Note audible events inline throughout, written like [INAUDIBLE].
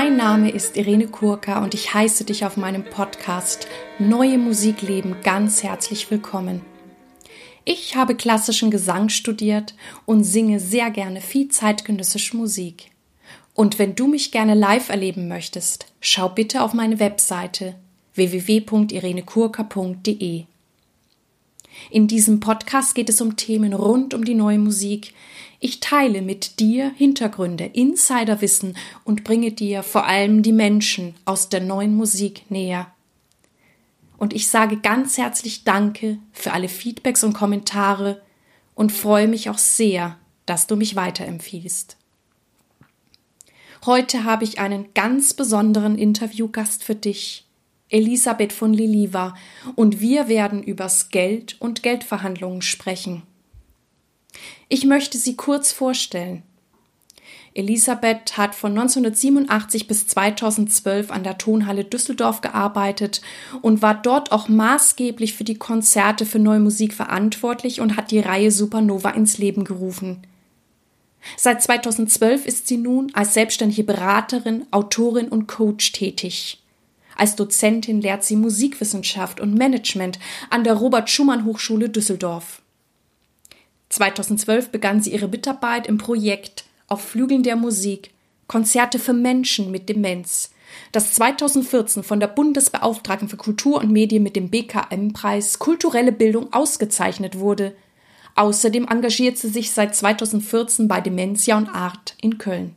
Mein Name ist Irene Kurka und ich heiße dich auf meinem Podcast Neue Musik leben ganz herzlich willkommen. Ich habe klassischen Gesang studiert und singe sehr gerne viel zeitgenössische Musik. Und wenn du mich gerne live erleben möchtest, schau bitte auf meine Webseite www.irenekurka.de. In diesem Podcast geht es um Themen rund um die neue Musik. Ich teile mit dir Hintergründe, Insiderwissen und bringe dir vor allem die Menschen aus der neuen Musik näher. Und ich sage ganz herzlich Danke für alle Feedbacks und Kommentare und freue mich auch sehr, dass du mich weiterempfiehlst. Heute habe ich einen ganz besonderen Interviewgast für dich. Elisabeth von Liliva und wir werden übers Geld und Geldverhandlungen sprechen. Ich möchte sie kurz vorstellen. Elisabeth hat von 1987 bis 2012 an der Tonhalle Düsseldorf gearbeitet und war dort auch maßgeblich für die Konzerte für Neue Musik verantwortlich und hat die Reihe Supernova ins Leben gerufen. Seit 2012 ist sie nun als selbstständige Beraterin, Autorin und Coach tätig. Als Dozentin lehrt sie Musikwissenschaft und Management an der Robert Schumann Hochschule Düsseldorf. 2012 begann sie ihre Mitarbeit im Projekt Auf Flügeln der Musik Konzerte für Menschen mit Demenz, das 2014 von der Bundesbeauftragten für Kultur und Medien mit dem BKM-Preis Kulturelle Bildung ausgezeichnet wurde. Außerdem engagiert sie sich seit 2014 bei Dementia und Art in Köln.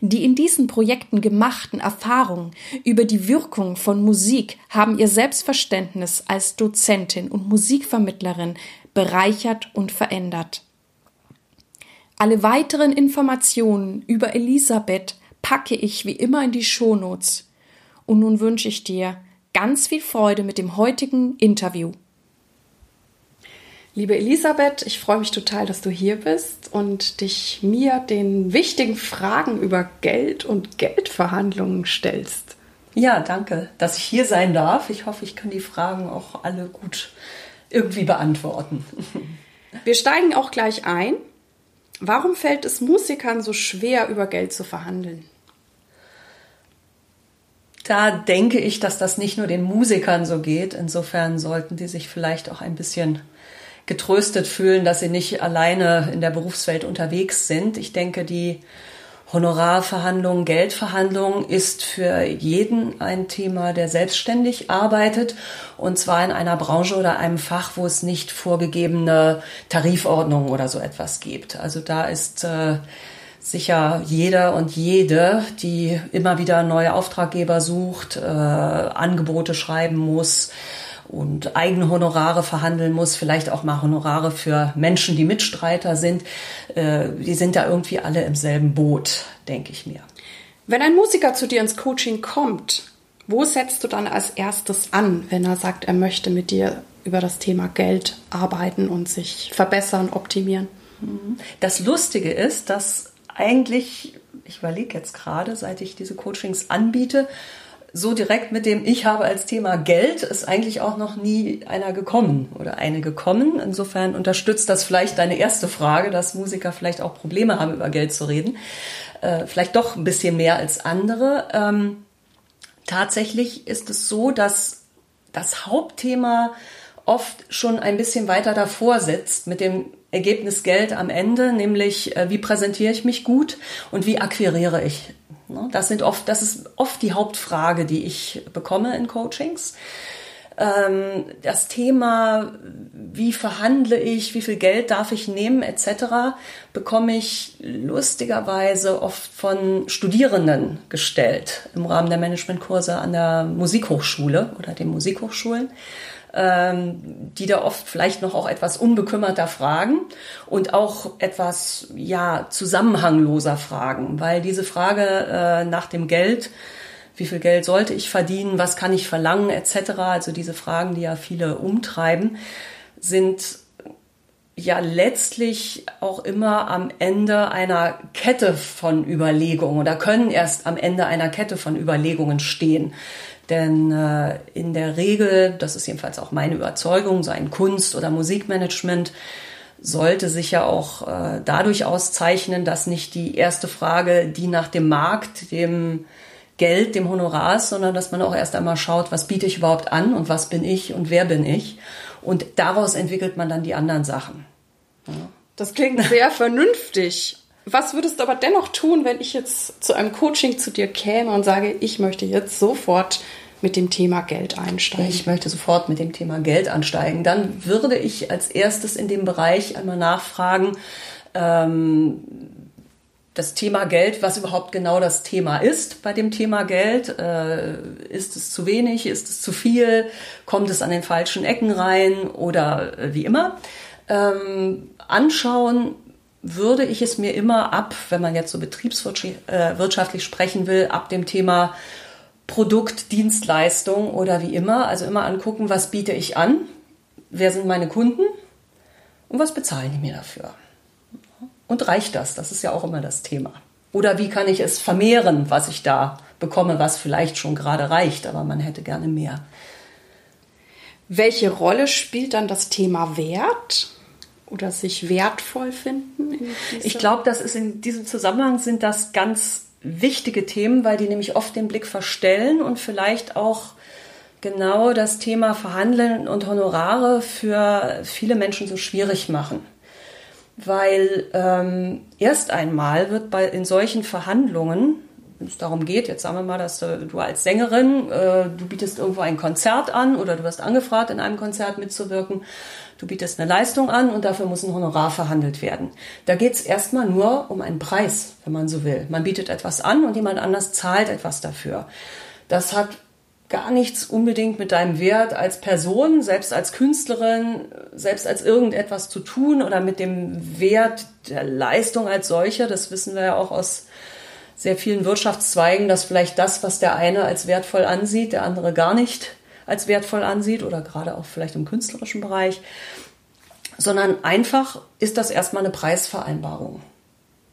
Die in diesen Projekten gemachten Erfahrungen über die Wirkung von Musik haben ihr Selbstverständnis als Dozentin und Musikvermittlerin bereichert und verändert. Alle weiteren Informationen über Elisabeth packe ich wie immer in die Shownotes. Und nun wünsche ich dir ganz viel Freude mit dem heutigen Interview. Liebe Elisabeth, ich freue mich total, dass du hier bist und dich mir den wichtigen Fragen über Geld und Geldverhandlungen stellst. Ja, danke, dass ich hier sein darf. Ich hoffe, ich kann die Fragen auch alle gut irgendwie beantworten. Wir steigen auch gleich ein. Warum fällt es Musikern so schwer, über Geld zu verhandeln? Da denke ich, dass das nicht nur den Musikern so geht. Insofern sollten die sich vielleicht auch ein bisschen getröstet fühlen, dass sie nicht alleine in der Berufswelt unterwegs sind. Ich denke, die Honorarverhandlung, Geldverhandlung ist für jeden ein Thema, der selbstständig arbeitet und zwar in einer Branche oder einem Fach, wo es nicht vorgegebene Tarifordnungen oder so etwas gibt. Also da ist äh, sicher jeder und jede, die immer wieder neue Auftraggeber sucht, äh, Angebote schreiben muss, und eigene Honorare verhandeln muss, vielleicht auch mal Honorare für Menschen, die Mitstreiter sind, äh, die sind da irgendwie alle im selben Boot, denke ich mir. Wenn ein Musiker zu dir ins Coaching kommt, wo setzt du dann als erstes an, wenn er sagt, er möchte mit dir über das Thema Geld arbeiten und sich verbessern, optimieren? Mhm. Das Lustige ist, dass eigentlich, ich überlege jetzt gerade, seit ich diese Coachings anbiete, so direkt mit dem Ich habe als Thema Geld ist eigentlich auch noch nie einer gekommen oder eine gekommen. Insofern unterstützt das vielleicht deine erste Frage, dass Musiker vielleicht auch Probleme haben, über Geld zu reden. Äh, vielleicht doch ein bisschen mehr als andere. Ähm, tatsächlich ist es so, dass das Hauptthema oft schon ein bisschen weiter davor sitzt mit dem Ergebnis Geld am Ende, nämlich äh, wie präsentiere ich mich gut und wie akquiriere ich? Das sind oft, das ist oft die Hauptfrage, die ich bekomme in Coachings. Ähm, das Thema, wie verhandle ich, wie viel Geld darf ich nehmen, etc., bekomme ich lustigerweise oft von Studierenden gestellt im Rahmen der Managementkurse an der Musikhochschule oder den Musikhochschulen die da oft vielleicht noch auch etwas unbekümmerter fragen und auch etwas ja zusammenhangloser fragen, weil diese Frage äh, nach dem Geld wie viel Geld sollte ich verdienen, was kann ich verlangen, etc. Also diese Fragen, die ja viele umtreiben, sind ja letztlich auch immer am Ende einer Kette von Überlegungen oder können erst am Ende einer Kette von Überlegungen stehen. Denn äh, in der Regel, das ist jedenfalls auch meine Überzeugung, so ein Kunst- oder Musikmanagement sollte sich ja auch äh, dadurch auszeichnen, dass nicht die erste Frage, die nach dem Markt, dem Geld, dem Honorar ist, sondern dass man auch erst einmal schaut, was biete ich überhaupt an und was bin ich und wer bin ich. Und daraus entwickelt man dann die anderen Sachen. Ja. Das klingt sehr vernünftig. Was würdest du aber dennoch tun, wenn ich jetzt zu einem Coaching zu dir käme und sage, ich möchte jetzt sofort mit dem Thema Geld einsteigen? Ich möchte sofort mit dem Thema Geld ansteigen. Dann würde ich als erstes in dem Bereich einmal nachfragen, ähm, das Thema Geld, was überhaupt genau das Thema ist bei dem Thema Geld. Äh, ist es zu wenig? Ist es zu viel? Kommt es an den falschen Ecken rein? Oder äh, wie immer? Ähm, anschauen würde ich es mir immer ab, wenn man jetzt so betriebswirtschaftlich äh, sprechen will, ab dem Thema Produkt, Dienstleistung oder wie immer. Also immer angucken, was biete ich an, wer sind meine Kunden und was bezahlen die mir dafür. Und reicht das? Das ist ja auch immer das Thema. Oder wie kann ich es vermehren, was ich da bekomme, was vielleicht schon gerade reicht, aber man hätte gerne mehr. Welche Rolle spielt dann das Thema Wert oder sich wertvoll finden? Ich glaube, das ist in diesem Zusammenhang sind das ganz wichtige Themen, weil die nämlich oft den Blick verstellen und vielleicht auch genau das Thema Verhandeln und Honorare für viele Menschen so schwierig machen weil ähm, erst einmal wird bei in solchen Verhandlungen, wenn es darum geht, jetzt sagen wir mal, dass du, du als Sängerin, äh, du bietest irgendwo ein Konzert an oder du wirst angefragt, in einem Konzert mitzuwirken, du bietest eine Leistung an und dafür muss ein Honorar verhandelt werden. Da geht es erstmal nur um einen Preis, wenn man so will. Man bietet etwas an und jemand anders zahlt etwas dafür. Das hat gar nichts unbedingt mit deinem Wert als Person, selbst als Künstlerin, selbst als irgendetwas zu tun oder mit dem Wert der Leistung als solcher. Das wissen wir ja auch aus sehr vielen Wirtschaftszweigen, dass vielleicht das, was der eine als wertvoll ansieht, der andere gar nicht als wertvoll ansieht oder gerade auch vielleicht im künstlerischen Bereich, sondern einfach ist das erstmal eine Preisvereinbarung,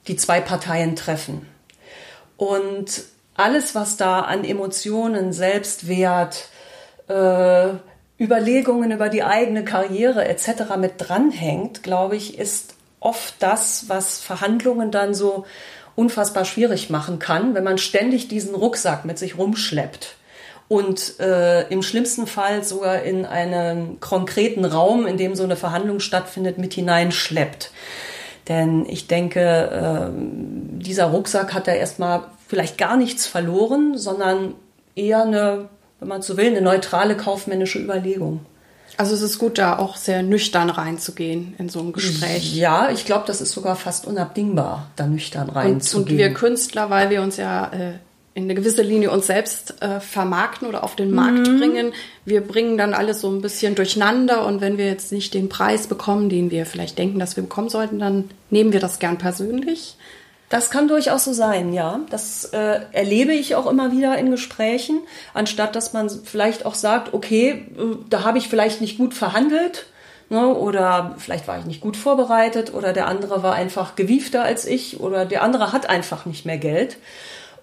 die zwei Parteien treffen. Und alles, was da an Emotionen, Selbstwert, äh, Überlegungen über die eigene Karriere etc. mit dranhängt, glaube ich, ist oft das, was Verhandlungen dann so unfassbar schwierig machen kann, wenn man ständig diesen Rucksack mit sich rumschleppt und äh, im schlimmsten Fall sogar in einen konkreten Raum, in dem so eine Verhandlung stattfindet, mit hineinschleppt. Denn ich denke, äh, dieser Rucksack hat da erstmal vielleicht gar nichts verloren, sondern eher eine, wenn man so will, eine neutrale kaufmännische Überlegung. Also es ist gut, da auch sehr nüchtern reinzugehen in so ein Gespräch. Ja, ich glaube, das ist sogar fast unabdingbar, da nüchtern reinzugehen. Und, und wir Künstler, weil wir uns ja äh, in eine gewisse Linie uns selbst äh, vermarkten oder auf den Markt mhm. bringen. Wir bringen dann alles so ein bisschen durcheinander und wenn wir jetzt nicht den Preis bekommen, den wir vielleicht denken, dass wir bekommen sollten, dann nehmen wir das gern persönlich. Das kann durchaus so sein, ja. Das äh, erlebe ich auch immer wieder in Gesprächen, anstatt dass man vielleicht auch sagt, okay, äh, da habe ich vielleicht nicht gut verhandelt ne, oder vielleicht war ich nicht gut vorbereitet oder der andere war einfach gewiefter als ich oder der andere hat einfach nicht mehr Geld.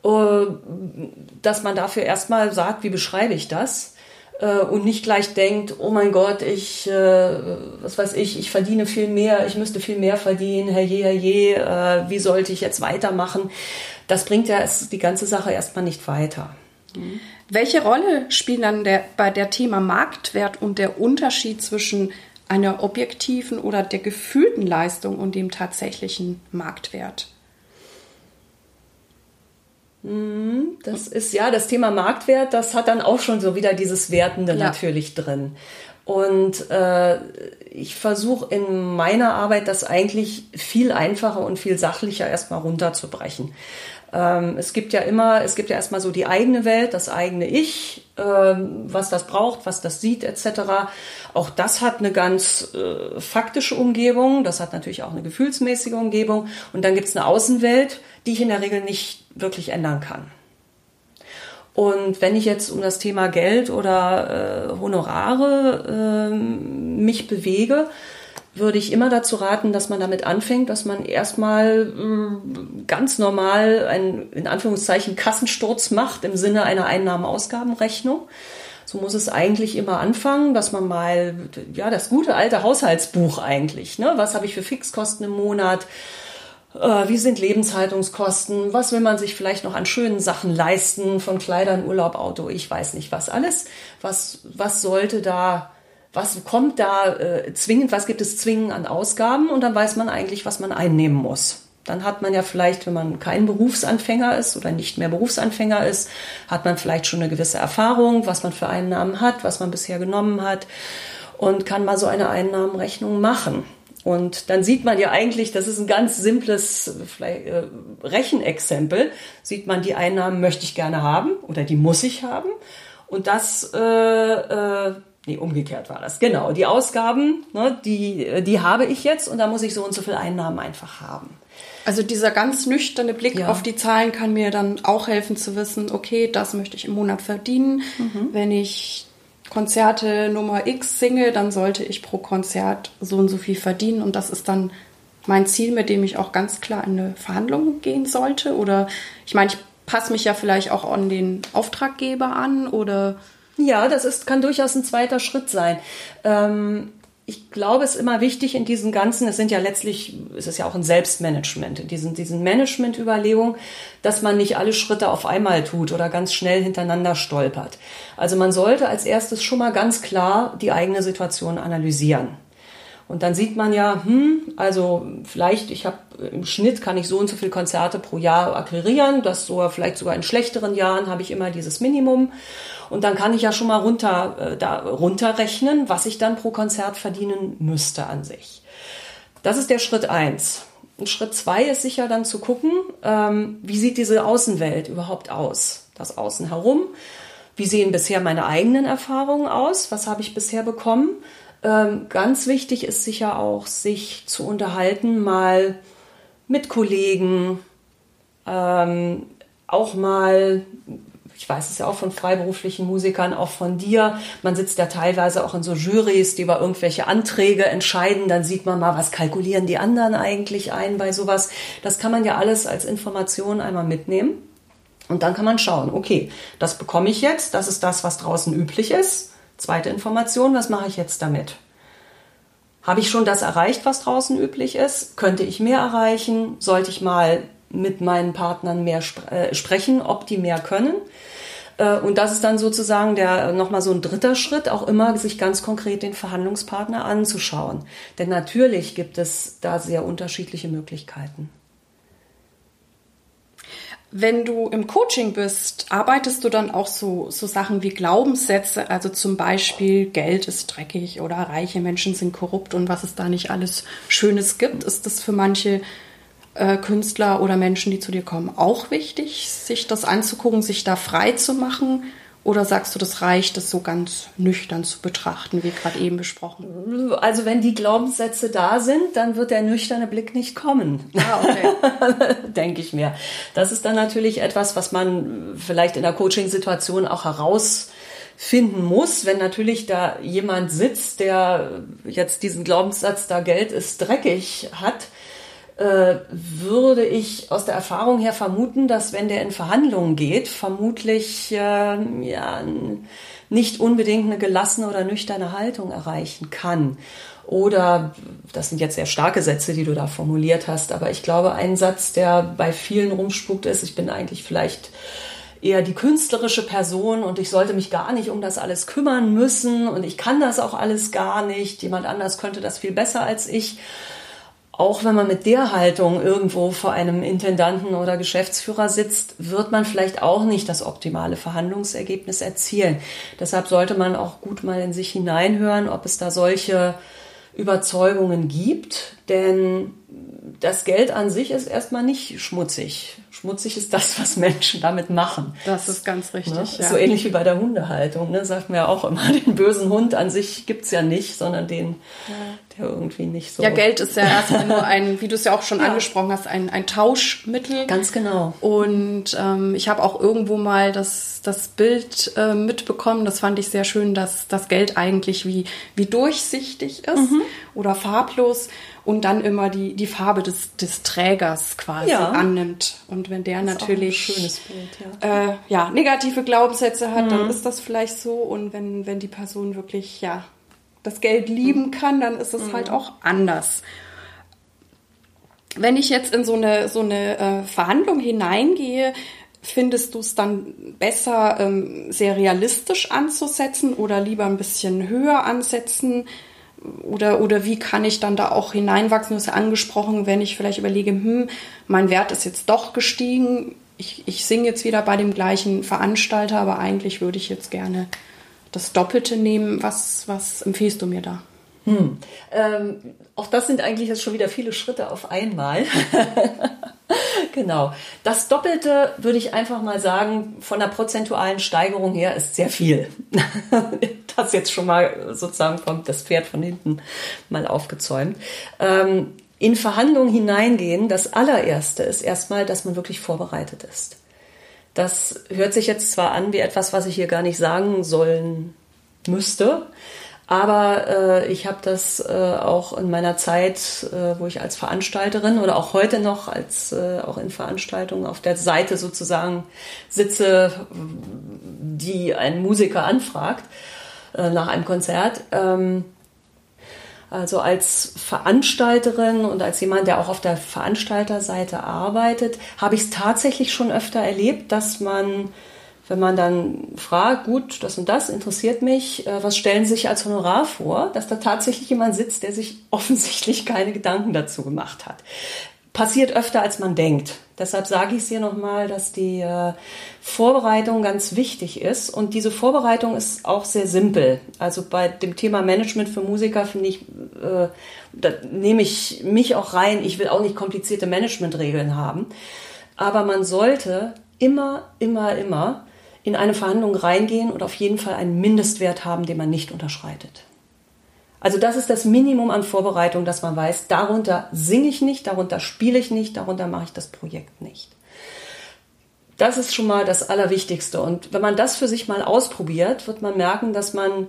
Äh, dass man dafür erstmal sagt, wie beschreibe ich das? Äh, und nicht gleich denkt, oh mein Gott, ich, äh, was weiß ich, ich verdiene viel mehr, ich müsste viel mehr verdienen, herrje, herrje, äh, wie sollte ich jetzt weitermachen? Das bringt ja die ganze Sache erstmal nicht weiter. Mhm. Welche Rolle spielt dann der, bei der Thema Marktwert und der Unterschied zwischen einer objektiven oder der gefühlten Leistung und dem tatsächlichen Marktwert? Mhm, das ist ja das Thema Marktwert, das hat dann auch schon so wieder dieses Wertende ja. natürlich drin. Und äh, ich versuche in meiner Arbeit das eigentlich viel einfacher und viel sachlicher erstmal runterzubrechen. Ähm, es gibt ja immer, es gibt ja erstmal so die eigene Welt, das eigene Ich, ähm, was das braucht, was das sieht, etc. Auch das hat eine ganz äh, faktische Umgebung, das hat natürlich auch eine gefühlsmäßige Umgebung. Und dann gibt es eine Außenwelt, die ich in der Regel nicht wirklich ändern kann. Und wenn ich jetzt um das Thema Geld oder äh, Honorare äh, mich bewege, würde ich immer dazu raten, dass man damit anfängt, dass man erstmal äh, ganz normal einen, in Anführungszeichen, Kassensturz macht im Sinne einer Einnahmen-Ausgabenrechnung So muss es eigentlich immer anfangen, dass man mal, ja, das gute alte Haushaltsbuch eigentlich, ne? Was habe ich für Fixkosten im Monat? Äh, wie sind Lebenshaltungskosten? Was will man sich vielleicht noch an schönen Sachen leisten? Von Kleidern, Urlaub, Auto, ich weiß nicht was alles. Was, was sollte da, was kommt da äh, zwingend, was gibt es zwingend an Ausgaben? Und dann weiß man eigentlich, was man einnehmen muss. Dann hat man ja vielleicht, wenn man kein Berufsanfänger ist oder nicht mehr Berufsanfänger ist, hat man vielleicht schon eine gewisse Erfahrung, was man für Einnahmen hat, was man bisher genommen hat und kann mal so eine Einnahmenrechnung machen. Und dann sieht man ja eigentlich, das ist ein ganz simples vielleicht, äh, Rechenexempel, sieht man, die Einnahmen möchte ich gerne haben oder die muss ich haben. Und das, äh, äh, nee, umgekehrt war das. Genau, die Ausgaben, ne, die, die habe ich jetzt und da muss ich so und so viel Einnahmen einfach haben. Also dieser ganz nüchterne Blick ja. auf die Zahlen kann mir dann auch helfen zu wissen, okay, das möchte ich im Monat verdienen. Mhm. Wenn ich Konzerte Nummer X singe, dann sollte ich pro Konzert so und so viel verdienen und das ist dann mein Ziel, mit dem ich auch ganz klar in eine Verhandlung gehen sollte. Oder ich meine, ich passe mich ja vielleicht auch an den Auftraggeber an oder ja, das ist, kann durchaus ein zweiter Schritt sein. Ähm, ich glaube, es ist immer wichtig in diesen ganzen, es sind ja letztlich, es ist ja auch ein Selbstmanagement, in diesen, diesen Management-Überlegungen, dass man nicht alle Schritte auf einmal tut oder ganz schnell hintereinander stolpert. Also man sollte als erstes schon mal ganz klar die eigene Situation analysieren. Und dann sieht man ja, hm, also vielleicht, ich habe im Schnitt kann ich so und so viele Konzerte pro Jahr akquirieren, das so vielleicht sogar in schlechteren Jahren habe ich immer dieses Minimum. Und dann kann ich ja schon mal runter, äh, da, runterrechnen, was ich dann pro Konzert verdienen müsste an sich. Das ist der Schritt eins. Und Schritt zwei ist sicher dann zu gucken, ähm, wie sieht diese Außenwelt überhaupt aus? Das Außen herum. Wie sehen bisher meine eigenen Erfahrungen aus? Was habe ich bisher bekommen? Ähm, ganz wichtig ist sicher auch, sich zu unterhalten, mal mit Kollegen, ähm, auch mal, ich weiß es ja auch von freiberuflichen Musikern, auch von dir, man sitzt ja teilweise auch in so Jurys, die über irgendwelche Anträge entscheiden, dann sieht man mal, was kalkulieren die anderen eigentlich ein bei sowas. Das kann man ja alles als Information einmal mitnehmen. Und dann kann man schauen, okay, das bekomme ich jetzt, das ist das, was draußen üblich ist Zweite Information, was mache ich jetzt damit? Habe ich schon das erreicht, was draußen üblich ist? Könnte ich mehr erreichen? Sollte ich mal mit meinen Partnern mehr sp äh, sprechen, ob die mehr können? Äh, und das ist dann sozusagen der nochmal so ein dritter Schritt, auch immer sich ganz konkret den Verhandlungspartner anzuschauen. Denn natürlich gibt es da sehr unterschiedliche Möglichkeiten. Wenn du im Coaching bist, arbeitest du dann auch so, so Sachen wie Glaubenssätze, also zum Beispiel Geld ist dreckig oder reiche Menschen sind korrupt und was es da nicht alles Schönes gibt. Ist das für manche äh, Künstler oder Menschen, die zu dir kommen, auch wichtig, sich das anzugucken, sich da frei zu machen? Oder sagst du, das reicht, das so ganz nüchtern zu betrachten, wie gerade eben besprochen? Also wenn die Glaubenssätze da sind, dann wird der nüchterne Blick nicht kommen. Ah, okay. [LAUGHS] Denke ich mir. Das ist dann natürlich etwas, was man vielleicht in der Coaching-Situation auch herausfinden muss, wenn natürlich da jemand sitzt, der jetzt diesen Glaubenssatz, da Geld ist dreckig hat, äh, würde ich aus der Erfahrung her vermuten, dass wenn der in Verhandlungen geht, vermutlich äh, ja, nicht unbedingt eine gelassene oder nüchterne Haltung erreichen kann. Oder, das sind jetzt sehr starke Sätze, die du da formuliert hast, aber ich glaube, ein Satz, der bei vielen rumspuckt ist, ich bin eigentlich vielleicht eher die künstlerische Person und ich sollte mich gar nicht um das alles kümmern müssen und ich kann das auch alles gar nicht. Jemand anders könnte das viel besser als ich auch wenn man mit der Haltung irgendwo vor einem Intendanten oder Geschäftsführer sitzt, wird man vielleicht auch nicht das optimale Verhandlungsergebnis erzielen. Deshalb sollte man auch gut mal in sich hineinhören, ob es da solche Überzeugungen gibt, denn das Geld an sich ist erstmal nicht schmutzig. Schmutzig ist das, was Menschen damit machen. Das ist ganz richtig. Ne? Ja. So ähnlich wie bei der Hundehaltung. Ne? Sagt man ja auch immer, [LAUGHS] den bösen Hund an sich gibt's ja nicht, sondern den, ja. der irgendwie nicht so. Ja, Geld ist ja erstmal nur ein, wie du es ja auch schon ja. angesprochen hast, ein, ein Tauschmittel. Ganz genau. Und ähm, ich habe auch irgendwo mal das, das Bild äh, mitbekommen, das fand ich sehr schön, dass das Geld eigentlich wie, wie durchsichtig ist mhm. oder farblos. Und dann immer die, die Farbe des, des Trägers quasi ja. annimmt. Und wenn der natürlich Bild, ja. Äh, ja. negative Glaubenssätze hat, mhm. dann ist das vielleicht so. Und wenn, wenn die Person wirklich ja das Geld lieben mhm. kann, dann ist es halt mhm. halt auch anders. Wenn ich jetzt in so eine, so eine äh, Verhandlung hineingehe, findest du es dann besser, ähm, sehr realistisch anzusetzen oder lieber ein bisschen höher ansetzen? Oder, oder wie kann ich dann da auch hineinwachsen? Du hast ja angesprochen, wenn ich vielleicht überlege, hm, mein Wert ist jetzt doch gestiegen. Ich, ich singe jetzt wieder bei dem gleichen Veranstalter, aber eigentlich würde ich jetzt gerne das Doppelte nehmen. Was, was empfiehlst du mir da? Hm. Ähm, auch das sind eigentlich jetzt schon wieder viele Schritte auf einmal. [LAUGHS] [LAUGHS] genau. Das Doppelte würde ich einfach mal sagen, von der prozentualen Steigerung her ist sehr viel. [LAUGHS] das jetzt schon mal sozusagen kommt, das Pferd von hinten mal aufgezäumt. Ähm, in Verhandlungen hineingehen, das allererste ist erstmal, dass man wirklich vorbereitet ist. Das hört sich jetzt zwar an wie etwas, was ich hier gar nicht sagen sollen müsste, aber äh, ich habe das äh, auch in meiner Zeit, äh, wo ich als Veranstalterin oder auch heute noch als äh, auch in Veranstaltungen auf der Seite sozusagen sitze, die ein Musiker anfragt äh, nach einem Konzert. Ähm, also als Veranstalterin und als jemand, der auch auf der Veranstalterseite arbeitet, habe ich es tatsächlich schon öfter erlebt, dass man wenn man dann fragt, gut, das und das interessiert mich, äh, was stellen Sie sich als Honorar vor, dass da tatsächlich jemand sitzt, der sich [LAUGHS] offensichtlich keine Gedanken dazu gemacht hat. Passiert öfter, als man denkt. Deshalb sage ich es hier nochmal, dass die äh, Vorbereitung ganz wichtig ist. Und diese Vorbereitung ist auch sehr simpel. Also bei dem Thema Management für Musiker finde ich, äh, da nehme ich mich auch rein. Ich will auch nicht komplizierte Managementregeln haben. Aber man sollte immer, immer, immer in eine Verhandlung reingehen und auf jeden Fall einen Mindestwert haben, den man nicht unterschreitet. Also das ist das Minimum an Vorbereitung, dass man weiß, darunter singe ich nicht, darunter spiele ich nicht, darunter mache ich das Projekt nicht. Das ist schon mal das Allerwichtigste. Und wenn man das für sich mal ausprobiert, wird man merken, dass man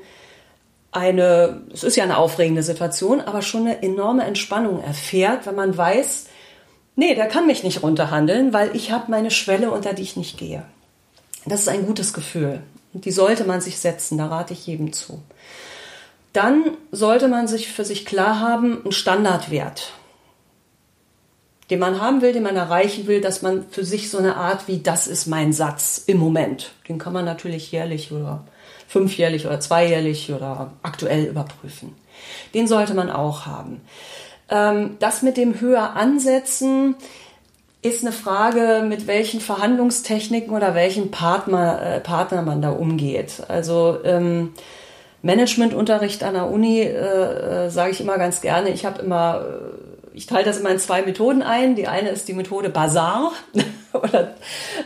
eine, es ist ja eine aufregende Situation, aber schon eine enorme Entspannung erfährt, wenn man weiß, nee, der kann mich nicht runterhandeln, weil ich habe meine Schwelle, unter die ich nicht gehe. Das ist ein gutes Gefühl. Die sollte man sich setzen, da rate ich jedem zu. Dann sollte man sich für sich klar haben, einen Standardwert, den man haben will, den man erreichen will, dass man für sich so eine Art wie das ist mein Satz im Moment. Den kann man natürlich jährlich oder fünfjährlich oder zweijährlich oder aktuell überprüfen. Den sollte man auch haben. Ähm, das mit dem höher ansetzen, ist eine Frage, mit welchen Verhandlungstechniken oder welchen Partner, äh, Partner man da umgeht. Also ähm, Managementunterricht an der Uni äh, äh, sage ich immer ganz gerne. Ich habe immer, äh, ich teile das immer in zwei Methoden ein. Die eine ist die Methode Bazar [LAUGHS] oder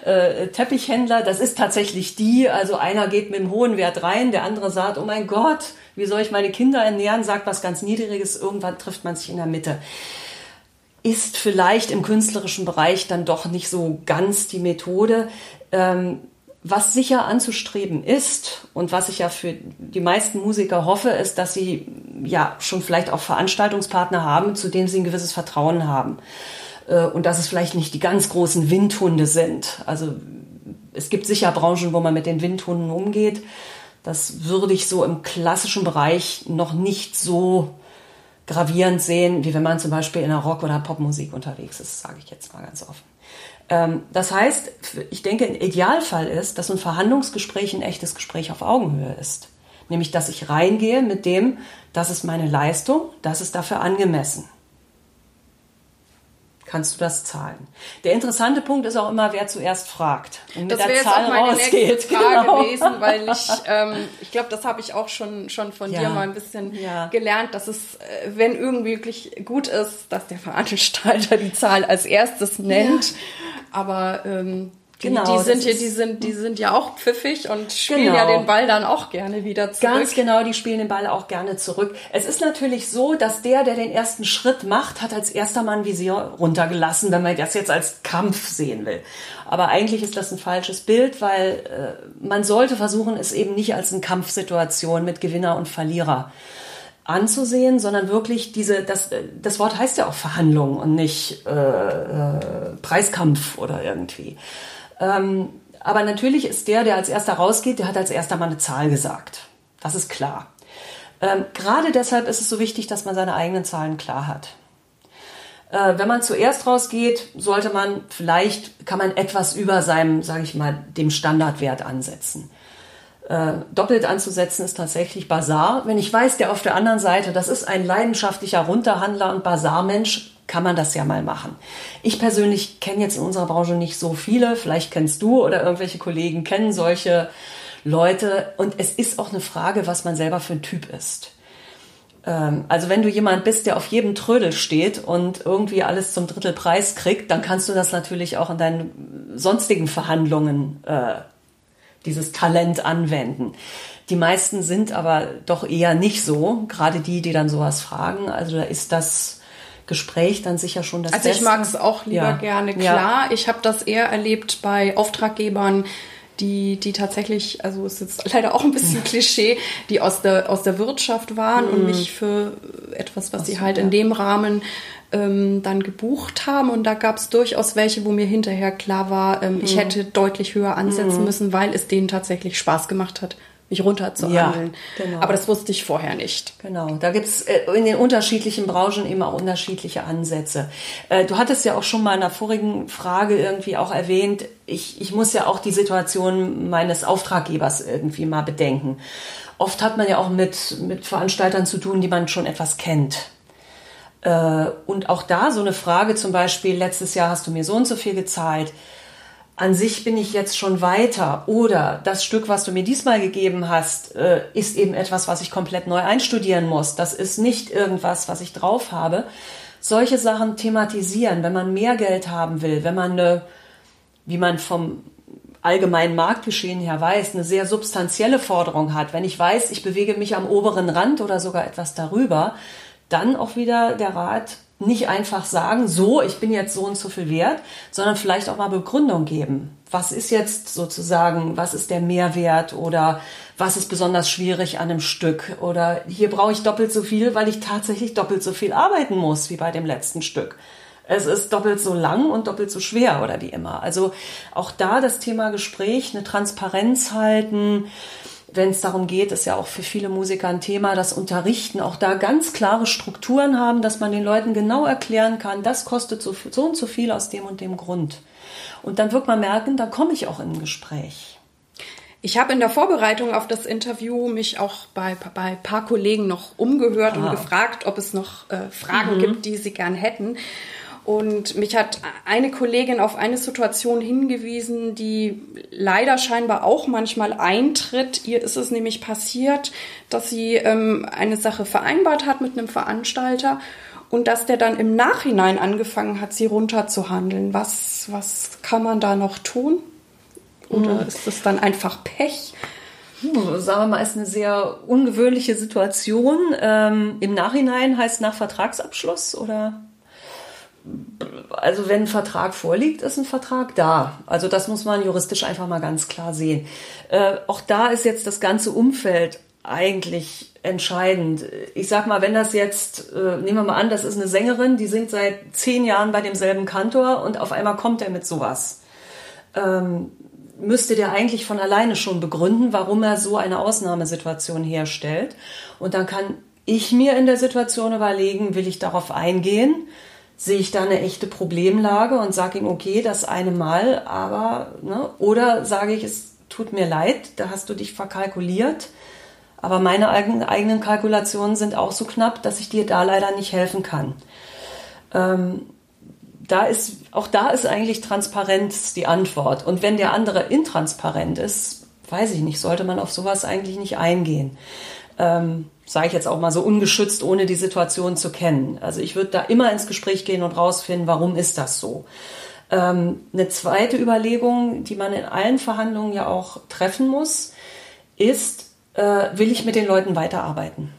äh, Teppichhändler. Das ist tatsächlich die. Also einer geht mit einem hohen Wert rein, der andere sagt, oh mein Gott, wie soll ich meine Kinder ernähren? Sagt was ganz Niedriges. Irgendwann trifft man sich in der Mitte ist vielleicht im künstlerischen Bereich dann doch nicht so ganz die Methode. Ähm, was sicher anzustreben ist und was ich ja für die meisten Musiker hoffe, ist, dass sie ja schon vielleicht auch Veranstaltungspartner haben, zu denen sie ein gewisses Vertrauen haben. Äh, und dass es vielleicht nicht die ganz großen Windhunde sind. Also es gibt sicher Branchen, wo man mit den Windhunden umgeht. Das würde ich so im klassischen Bereich noch nicht so gravierend sehen, wie wenn man zum Beispiel in der Rock- oder Popmusik unterwegs ist, sage ich jetzt mal ganz offen. Ähm, das heißt, ich denke, ein Idealfall ist, dass ein Verhandlungsgespräch ein echtes Gespräch auf Augenhöhe ist. Nämlich, dass ich reingehe mit dem, das ist meine Leistung, das ist dafür angemessen kannst du das zahlen. Der interessante Punkt ist auch immer, wer zuerst fragt und das mit der Zahl auch meine rausgeht. Frage genau. gewesen, weil ich, ähm, ich glaube, das habe ich auch schon schon von ja. dir mal ein bisschen ja. gelernt, dass es, äh, wenn irgendwie wirklich gut ist, dass der Veranstalter die Zahl als erstes nennt. Ja. Aber ähm, genau, die sind hier, die sind, die sind ja auch pfiffig und spielen genau. ja den Ball dann auch gerne wieder zurück. Ganz genau, die spielen den Ball auch gerne zurück. Es ist natürlich so, dass der, der den ersten Schritt macht, hat als erster Mann Visier runtergelassen, wenn man das jetzt als Kampf sehen will. Aber eigentlich ist das ein falsches Bild, weil äh, man sollte versuchen, es eben nicht als eine Kampfsituation mit Gewinner und Verlierer anzusehen, sondern wirklich diese, das, das Wort heißt ja auch Verhandlung und nicht äh, äh, Preiskampf oder irgendwie. Ähm, aber natürlich ist der, der als erster rausgeht, der hat als erster mal eine Zahl gesagt. Das ist klar. Ähm, gerade deshalb ist es so wichtig, dass man seine eigenen Zahlen klar hat. Äh, wenn man zuerst rausgeht, sollte man vielleicht, kann man etwas über seinem, sage ich mal, dem Standardwert ansetzen äh, doppelt anzusetzen, ist tatsächlich Bazar. Wenn ich weiß, der auf der anderen Seite, das ist ein leidenschaftlicher Runterhandler und Bazarmensch, kann man das ja mal machen. Ich persönlich kenne jetzt in unserer Branche nicht so viele, vielleicht kennst du oder irgendwelche Kollegen kennen solche Leute und es ist auch eine Frage, was man selber für ein Typ ist. Ähm, also wenn du jemand bist, der auf jedem Trödel steht und irgendwie alles zum Drittelpreis kriegt, dann kannst du das natürlich auch in deinen sonstigen Verhandlungen äh, dieses Talent anwenden. Die meisten sind aber doch eher nicht so, gerade die, die dann sowas fragen. Also da ist das Gespräch dann sicher schon das Also Beste. ich mag es auch lieber ja. gerne, klar. Ja. Ich habe das eher erlebt bei Auftraggebern, die, die tatsächlich, also es ist jetzt [LAUGHS] leider auch ein bisschen Klischee, die aus der, aus der Wirtschaft waren mhm. und mich für etwas, was sie halt ja. in dem Rahmen ähm, dann gebucht haben. Und da gab es durchaus welche, wo mir hinterher klar war, ähm, mhm. ich hätte deutlich höher ansetzen mhm. müssen, weil es denen tatsächlich Spaß gemacht hat mich runterzuhandeln. Ja, genau. Aber das wusste ich vorher nicht. Genau, da gibt's äh, in den unterschiedlichen Branchen eben auch unterschiedliche Ansätze. Äh, du hattest ja auch schon mal in der vorigen Frage irgendwie auch erwähnt, ich, ich muss ja auch die Situation meines Auftraggebers irgendwie mal bedenken. Oft hat man ja auch mit, mit Veranstaltern zu tun, die man schon etwas kennt. Äh, und auch da so eine Frage zum Beispiel, letztes Jahr hast du mir so und so viel gezahlt. An sich bin ich jetzt schon weiter oder das Stück, was du mir diesmal gegeben hast, äh, ist eben etwas, was ich komplett neu einstudieren muss. Das ist nicht irgendwas, was ich drauf habe. Solche Sachen thematisieren, wenn man mehr Geld haben will, wenn man eine, wie man vom allgemeinen Marktgeschehen her weiß, eine sehr substanzielle Forderung hat. Wenn ich weiß, ich bewege mich am oberen Rand oder sogar etwas darüber, dann auch wieder der Rat, nicht einfach sagen, so, ich bin jetzt so und so viel wert, sondern vielleicht auch mal Begründung geben. Was ist jetzt sozusagen, was ist der Mehrwert oder was ist besonders schwierig an einem Stück oder hier brauche ich doppelt so viel, weil ich tatsächlich doppelt so viel arbeiten muss wie bei dem letzten Stück. Es ist doppelt so lang und doppelt so schwer oder wie immer. Also auch da das Thema Gespräch, eine Transparenz halten, wenn es darum geht, ist ja auch für viele Musiker ein Thema, das Unterrichten, auch da ganz klare Strukturen haben, dass man den Leuten genau erklären kann, das kostet so, so und so viel aus dem und dem Grund. Und dann wird man merken, da komme ich auch in ein Gespräch. Ich habe in der Vorbereitung auf das Interview mich auch bei, bei ein paar Kollegen noch umgehört ah. und gefragt, ob es noch äh, Fragen mhm. gibt, die sie gern hätten. Und mich hat eine Kollegin auf eine Situation hingewiesen, die leider scheinbar auch manchmal eintritt. Ihr ist es nämlich passiert, dass sie ähm, eine Sache vereinbart hat mit einem Veranstalter und dass der dann im Nachhinein angefangen hat, sie runterzuhandeln. Was, was kann man da noch tun? Oder hm. ist es dann einfach Pech? Hm, sagen wir mal, ist eine sehr ungewöhnliche Situation. Ähm, Im Nachhinein heißt nach Vertragsabschluss oder? Also wenn ein Vertrag vorliegt, ist ein Vertrag da. Also das muss man juristisch einfach mal ganz klar sehen. Äh, auch da ist jetzt das ganze Umfeld eigentlich entscheidend. Ich sag mal, wenn das jetzt, äh, nehmen wir mal an, das ist eine Sängerin, die singt seit zehn Jahren bei demselben Kantor und auf einmal kommt er mit sowas. Ähm, müsste der eigentlich von alleine schon begründen, warum er so eine Ausnahmesituation herstellt. Und dann kann ich mir in der Situation überlegen, will ich darauf eingehen? Sehe ich da eine echte Problemlage und sage ihm, okay, das eine Mal, aber, ne? oder sage ich, es tut mir leid, da hast du dich verkalkuliert, aber meine eigenen Kalkulationen sind auch so knapp, dass ich dir da leider nicht helfen kann. Ähm, da ist, auch da ist eigentlich Transparenz die Antwort. Und wenn der andere intransparent ist, weiß ich nicht, sollte man auf sowas eigentlich nicht eingehen. Ähm, sage ich jetzt auch mal so ungeschützt, ohne die Situation zu kennen. Also ich würde da immer ins Gespräch gehen und rausfinden, warum ist das so. Ähm, eine zweite Überlegung, die man in allen Verhandlungen ja auch treffen muss, ist, äh, will ich mit den Leuten weiterarbeiten?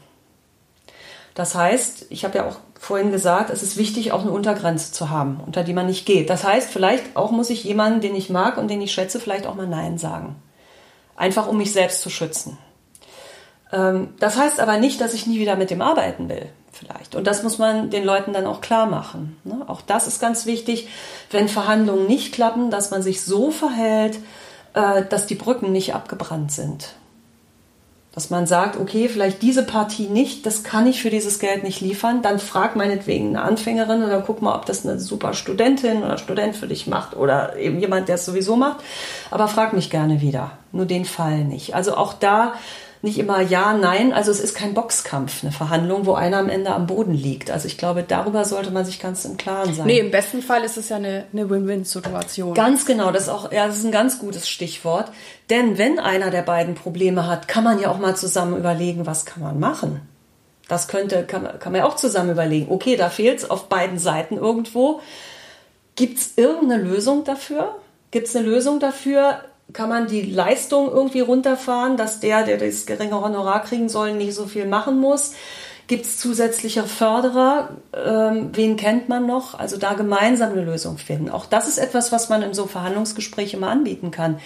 Das heißt, ich habe ja auch vorhin gesagt, es ist wichtig, auch eine Untergrenze zu haben, unter die man nicht geht. Das heißt, vielleicht auch muss ich jemanden, den ich mag und den ich schätze, vielleicht auch mal Nein sagen. Einfach um mich selbst zu schützen. Ähm, das heißt aber nicht, dass ich nie wieder mit dem arbeiten will, vielleicht. Und das muss man den Leuten dann auch klar machen. Ne? Auch das ist ganz wichtig, wenn Verhandlungen nicht klappen, dass man sich so verhält, äh, dass die Brücken nicht abgebrannt sind. Dass man sagt, okay, vielleicht diese Partie nicht, das kann ich für dieses Geld nicht liefern, dann frag meinetwegen eine Anfängerin oder guck mal, ob das eine super Studentin oder Student für dich macht oder eben jemand, der es sowieso macht. Aber frag mich gerne wieder. Nur den Fall nicht. Also auch da nicht immer ja, nein. Also es ist kein Boxkampf, eine Verhandlung, wo einer am Ende am Boden liegt. Also ich glaube, darüber sollte man sich ganz im Klaren sein. Nee, im besten Fall ist es ja eine, eine Win-Win-Situation. Ganz genau, das ist auch, ja, das ist ein ganz gutes Stichwort. Denn wenn einer der beiden Probleme hat, kann man ja auch mal zusammen überlegen, was kann man machen. Das könnte, kann, kann man ja auch zusammen überlegen. Okay, da fehlt es auf beiden Seiten irgendwo. Gibt es irgendeine Lösung dafür? Gibt es eine Lösung dafür, kann man die Leistung irgendwie runterfahren, dass der, der das geringe Honorar kriegen soll, nicht so viel machen muss? Gibt es zusätzliche Förderer? Ähm, wen kennt man noch? Also da gemeinsam eine Lösung finden. Auch das ist etwas, was man in so Verhandlungsgesprächen immer anbieten kann.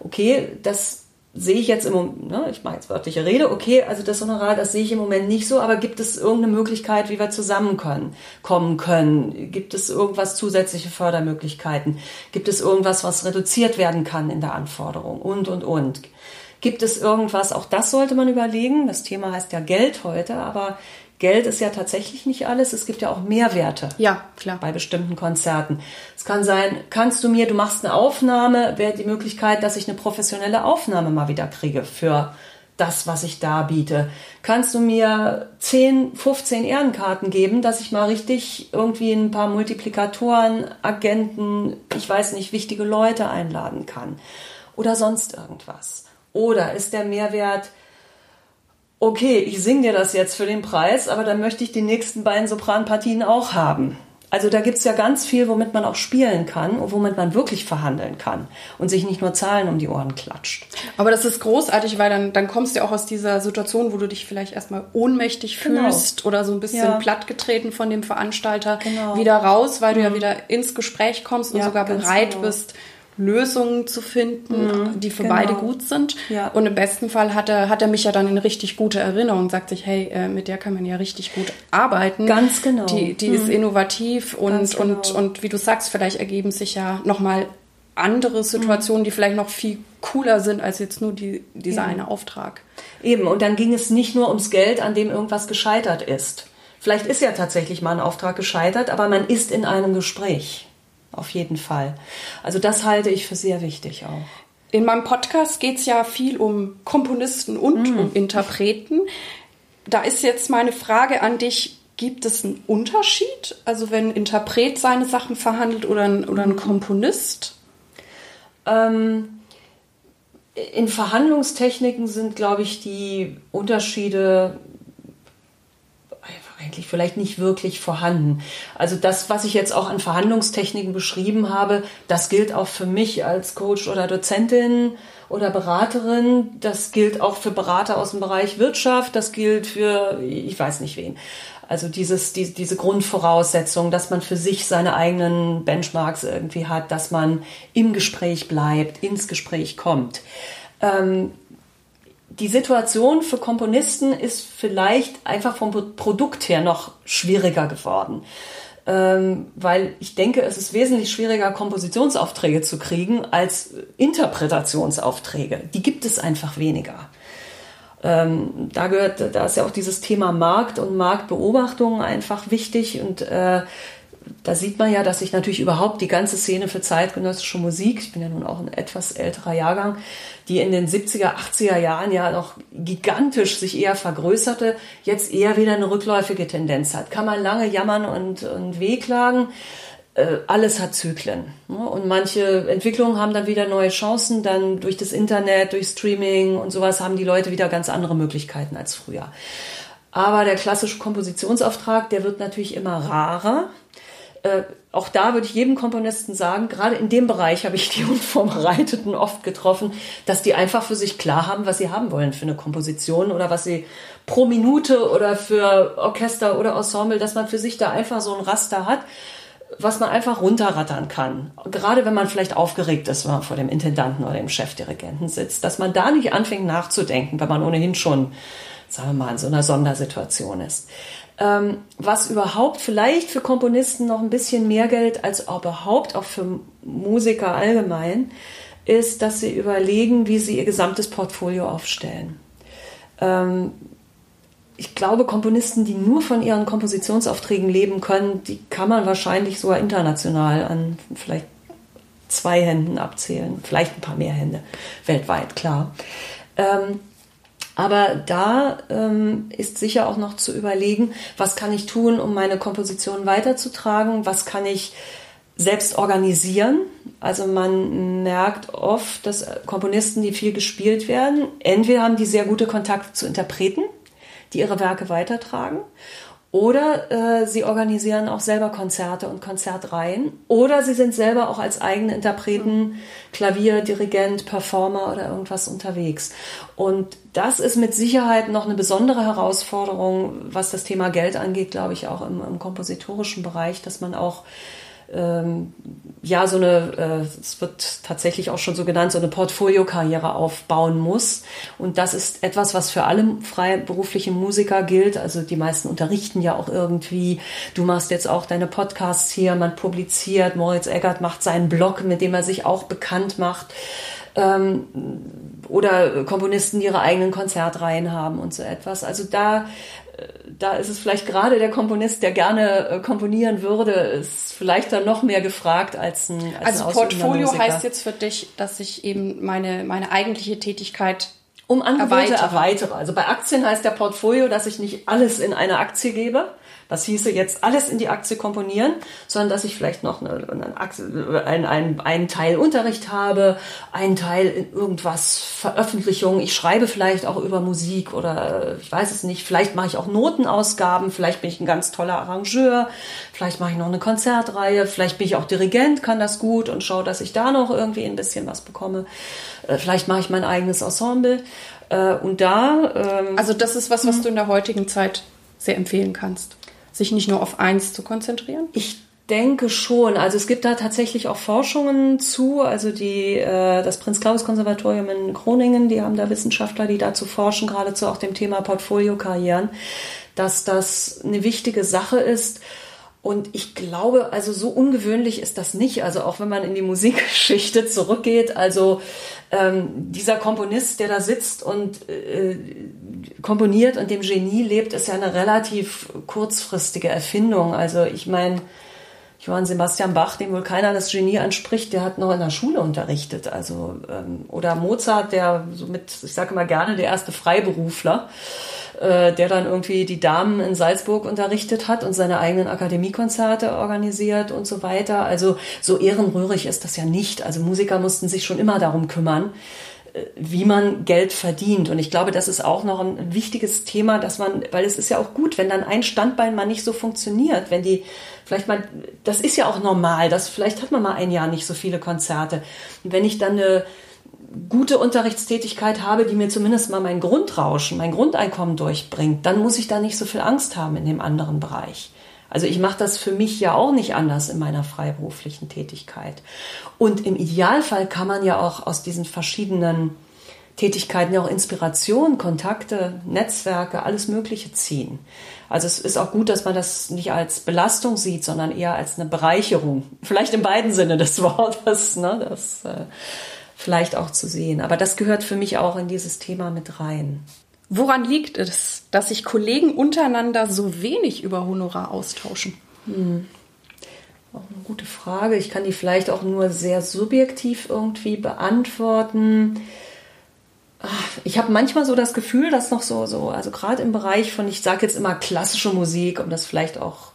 Okay, das sehe ich jetzt im Moment, ne, ich mache jetzt wörtliche Rede, okay, also das Honorar, das sehe ich im Moment nicht so, aber gibt es irgendeine Möglichkeit, wie wir zusammen können, kommen können? Gibt es irgendwas zusätzliche Fördermöglichkeiten? Gibt es irgendwas, was reduziert werden kann in der Anforderung? Und, und, und. Gibt es irgendwas, auch das sollte man überlegen. Das Thema heißt ja Geld heute, aber Geld ist ja tatsächlich nicht alles. Es gibt ja auch Mehrwerte. Ja, klar. Bei bestimmten Konzerten. Es kann sein, kannst du mir, du machst eine Aufnahme, wäre die Möglichkeit, dass ich eine professionelle Aufnahme mal wieder kriege für das, was ich da biete. Kannst du mir 10, 15 Ehrenkarten geben, dass ich mal richtig irgendwie ein paar Multiplikatoren, Agenten, ich weiß nicht, wichtige Leute einladen kann? Oder sonst irgendwas? Oder ist der Mehrwert, okay, ich singe dir das jetzt für den Preis, aber dann möchte ich die nächsten beiden Sopranpartien auch haben. Also da gibt's ja ganz viel, womit man auch spielen kann und womit man wirklich verhandeln kann und sich nicht nur Zahlen um die Ohren klatscht. Aber das ist großartig, weil dann, dann kommst du auch aus dieser Situation, wo du dich vielleicht erstmal ohnmächtig genau. fühlst oder so ein bisschen ja. plattgetreten von dem Veranstalter genau. wieder raus, weil mhm. du ja mhm. wieder ins Gespräch kommst und ja, sogar bereit genau. bist, Lösungen zu finden, mhm, die für genau. beide gut sind. Ja. Und im besten Fall hat er, hat er mich ja dann in richtig gute Erinnerung, sagt sich, hey, äh, mit der kann man ja richtig gut arbeiten. Ganz genau. Die, die mhm. ist innovativ und, genau. und, und wie du sagst, vielleicht ergeben sich ja nochmal andere Situationen, mhm. die vielleicht noch viel cooler sind als jetzt nur die, dieser Eben. eine Auftrag. Eben, und dann ging es nicht nur ums Geld, an dem irgendwas gescheitert ist. Vielleicht ist ja tatsächlich mal ein Auftrag gescheitert, aber man ist in einem Gespräch auf jeden Fall. Also das halte ich für sehr wichtig auch. In meinem Podcast geht es ja viel um Komponisten und mm. um Interpreten. Da ist jetzt meine Frage an dich, gibt es einen Unterschied? Also wenn ein Interpret seine Sachen verhandelt oder ein, oder ein mm. Komponist? Ähm, in Verhandlungstechniken sind, glaube ich, die Unterschiede eigentlich vielleicht nicht wirklich vorhanden. Also das, was ich jetzt auch an Verhandlungstechniken beschrieben habe, das gilt auch für mich als Coach oder Dozentin oder Beraterin. Das gilt auch für Berater aus dem Bereich Wirtschaft. Das gilt für, ich weiß nicht wen. Also dieses, die, diese Grundvoraussetzung, dass man für sich seine eigenen Benchmarks irgendwie hat, dass man im Gespräch bleibt, ins Gespräch kommt. Ähm, die Situation für Komponisten ist vielleicht einfach vom Produkt her noch schwieriger geworden. Ähm, weil ich denke, es ist wesentlich schwieriger, Kompositionsaufträge zu kriegen als Interpretationsaufträge. Die gibt es einfach weniger. Ähm, da gehört, da ist ja auch dieses Thema Markt und Marktbeobachtung einfach wichtig und äh, da sieht man ja, dass sich natürlich überhaupt die ganze Szene für zeitgenössische Musik, ich bin ja nun auch ein etwas älterer Jahrgang, die in den 70er, 80er Jahren ja noch gigantisch sich eher vergrößerte, jetzt eher wieder eine rückläufige Tendenz hat. Kann man lange jammern und, und wehklagen. Äh, alles hat Zyklen. Ne? Und manche Entwicklungen haben dann wieder neue Chancen. Dann durch das Internet, durch Streaming und sowas haben die Leute wieder ganz andere Möglichkeiten als früher. Aber der klassische Kompositionsauftrag, der wird natürlich immer rarer äh, auch da würde ich jedem Komponisten sagen, gerade in dem Bereich habe ich die [LAUGHS] Unvorbereiteten oft getroffen, dass die einfach für sich klar haben, was sie haben wollen für eine Komposition oder was sie pro Minute oder für Orchester oder Ensemble, dass man für sich da einfach so ein Raster hat was man einfach runterrattern kann. Gerade wenn man vielleicht aufgeregt ist, wenn man vor dem Intendanten oder dem Chefdirigenten sitzt, dass man da nicht anfängt nachzudenken, wenn man ohnehin schon, sagen wir mal, in so einer Sondersituation ist. Ähm, was überhaupt vielleicht für Komponisten noch ein bisschen mehr Geld als überhaupt auch für Musiker allgemein, ist, dass sie überlegen, wie sie ihr gesamtes Portfolio aufstellen. Ähm, ich glaube, Komponisten, die nur von ihren Kompositionsaufträgen leben können, die kann man wahrscheinlich sogar international an vielleicht zwei Händen abzählen, vielleicht ein paar mehr Hände weltweit, klar. Ähm, aber da ähm, ist sicher auch noch zu überlegen, was kann ich tun, um meine Komposition weiterzutragen, was kann ich selbst organisieren. Also man merkt oft, dass Komponisten, die viel gespielt werden, entweder haben die sehr gute Kontakte zu Interpreten, die ihre Werke weitertragen. Oder äh, sie organisieren auch selber Konzerte und Konzertreihen. Oder sie sind selber auch als eigene Interpreten, Klavier, Dirigent, Performer oder irgendwas unterwegs. Und das ist mit Sicherheit noch eine besondere Herausforderung, was das Thema Geld angeht, glaube ich, auch im, im kompositorischen Bereich, dass man auch ähm, ja so eine, äh, es wird tatsächlich auch schon so genannt, so eine Portfoliokarriere aufbauen muss. Und das ist etwas, was für alle freiberuflichen Musiker gilt. Also die meisten unterrichten ja auch irgendwie. Du machst jetzt auch deine Podcasts hier, man publiziert. Moritz Eggert macht seinen Blog, mit dem er sich auch bekannt macht. Ähm, oder Komponisten, ihre eigenen Konzertreihen haben und so etwas. Also da da ist es vielleicht gerade der Komponist, der gerne äh, komponieren würde, ist vielleicht dann noch mehr gefragt als ein als Also ein Portfolio heißt jetzt für dich, dass ich eben meine, meine eigentliche Tätigkeit um Angebote erweitere. erweitere. Also bei Aktien heißt der Portfolio, dass ich nicht alles in eine Aktie gebe, das hieße jetzt alles in die Aktie komponieren, sondern dass ich vielleicht noch eine, eine Aktie, ein, ein, einen Teil Unterricht habe, einen Teil in irgendwas Veröffentlichung. Ich schreibe vielleicht auch über Musik oder äh, ich weiß es nicht. Vielleicht mache ich auch Notenausgaben. Vielleicht bin ich ein ganz toller Arrangeur. Vielleicht mache ich noch eine Konzertreihe. Vielleicht bin ich auch Dirigent, kann das gut und schaue, dass ich da noch irgendwie ein bisschen was bekomme. Äh, vielleicht mache ich mein eigenes Ensemble. Äh, und da. Ähm, also das ist was, was du in der heutigen Zeit sehr empfehlen kannst sich nicht nur auf eins zu konzentrieren? Ich denke schon. Also es gibt da tatsächlich auch Forschungen zu. Also die, äh, das Prinz-Claus-Konservatorium in Groningen, die haben da Wissenschaftler, die dazu forschen, geradezu auch dem Thema Portfoliokarrieren, dass das eine wichtige Sache ist. Und ich glaube, also so ungewöhnlich ist das nicht. Also auch wenn man in die Musikgeschichte zurückgeht, also ähm, dieser Komponist, der da sitzt und äh, komponiert und dem Genie lebt, ist ja eine relativ kurzfristige Erfindung. Also ich meine, Johann Sebastian Bach, dem wohl keiner das Genie anspricht, der hat noch in der Schule unterrichtet. Also ähm, oder Mozart, der somit, ich sage mal gerne, der erste Freiberufler äh, der dann irgendwie die Damen in Salzburg unterrichtet hat und seine eigenen Akademiekonzerte organisiert und so weiter. Also so ehrenrührig ist das ja nicht. Also Musiker mussten sich schon immer darum kümmern, äh, wie man Geld verdient. Und ich glaube, das ist auch noch ein wichtiges Thema, dass man, weil es ist ja auch gut, wenn dann ein Standbein mal nicht so funktioniert, wenn die vielleicht mal, das ist ja auch normal, dass vielleicht hat man mal ein Jahr nicht so viele Konzerte. Und wenn ich dann eine gute Unterrichtstätigkeit habe, die mir zumindest mal mein Grundrauschen, mein Grundeinkommen durchbringt, dann muss ich da nicht so viel Angst haben in dem anderen Bereich. Also ich mache das für mich ja auch nicht anders in meiner freiberuflichen Tätigkeit. Und im Idealfall kann man ja auch aus diesen verschiedenen Tätigkeiten ja auch Inspiration, Kontakte, Netzwerke, alles Mögliche ziehen. Also es ist auch gut, dass man das nicht als Belastung sieht, sondern eher als eine Bereicherung. Vielleicht in beiden Sinne des [LAUGHS] Wortes. Ne? Das, äh, vielleicht auch zu sehen. Aber das gehört für mich auch in dieses Thema mit rein. Woran liegt es, dass sich Kollegen untereinander so wenig über Honorar austauschen? Hm. Auch eine gute Frage. Ich kann die vielleicht auch nur sehr subjektiv irgendwie beantworten. Ich habe manchmal so das Gefühl, dass noch so, so also gerade im Bereich von, ich sage jetzt immer klassische Musik, um das vielleicht auch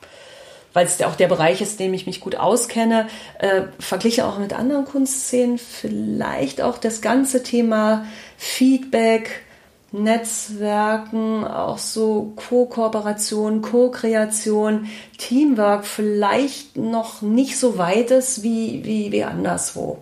weil es auch der Bereich ist, in dem ich mich gut auskenne, äh, verglichen auch mit anderen Kunstszenen, vielleicht auch das ganze Thema Feedback, Netzwerken, auch so Co-Kooperation, Co-Kreation, Teamwork vielleicht noch nicht so weit ist wie, wie, wie anderswo.